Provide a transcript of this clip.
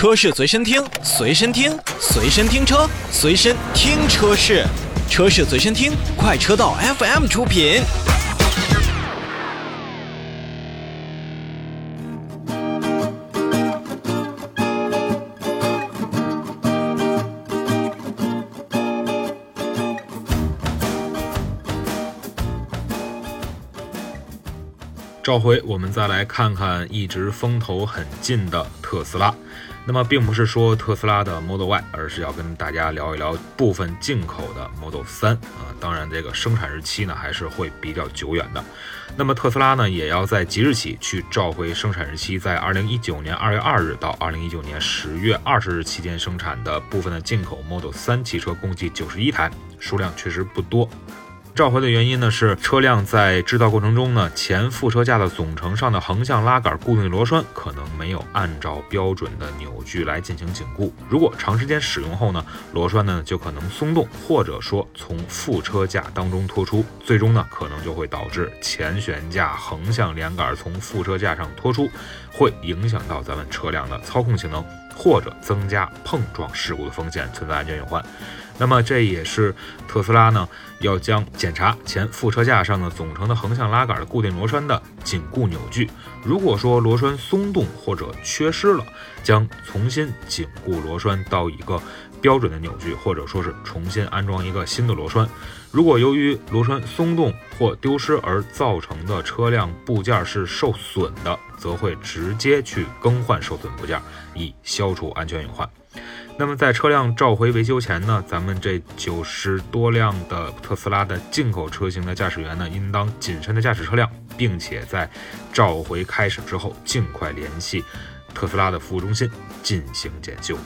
车市随身听，随身听，随身听车，随身听车市，车市随身听，快车道 FM 出品。召回，我们再来看看一直风头很劲的特斯拉。那么，并不是说特斯拉的 Model Y，而是要跟大家聊一聊部分进口的 Model 3啊。当然，这个生产日期呢还是会比较久远的。那么，特斯拉呢也要在即日起去召回生产日期在2019年2月2日到2019年10月20日期间生产的部分的进口 Model 3汽车，共计91台，数量确实不多。召回的原因呢是车辆在制造过程中呢，前副车架的总成上的横向拉杆固定螺栓可能没有按照标准的扭矩来进行紧固。如果长时间使用后呢，螺栓呢就可能松动，或者说从副车架当中脱出，最终呢可能就会导致前悬架横向连杆从副车架上脱出，会影响到咱们车辆的操控性能，或者增加碰撞事故的风险，存在安全隐患。那么这也是特斯拉呢要将检查前副车架上的总成的横向拉杆的固定螺栓的紧固扭矩。如果说螺栓松动或者缺失了，将重新紧固螺栓到一个标准的扭矩，或者说是重新安装一个新的螺栓。如果由于螺栓松动或丢失而造成的车辆部件是受损的，则会直接去更换受损部件，以消除安全隐患。那么在车辆召回维修前呢，咱们这九十多辆的特斯拉的进口车型的驾驶员呢，应当谨慎的驾驶车辆，并且在召回开始之后，尽快联系特斯拉的服务中心进行检修。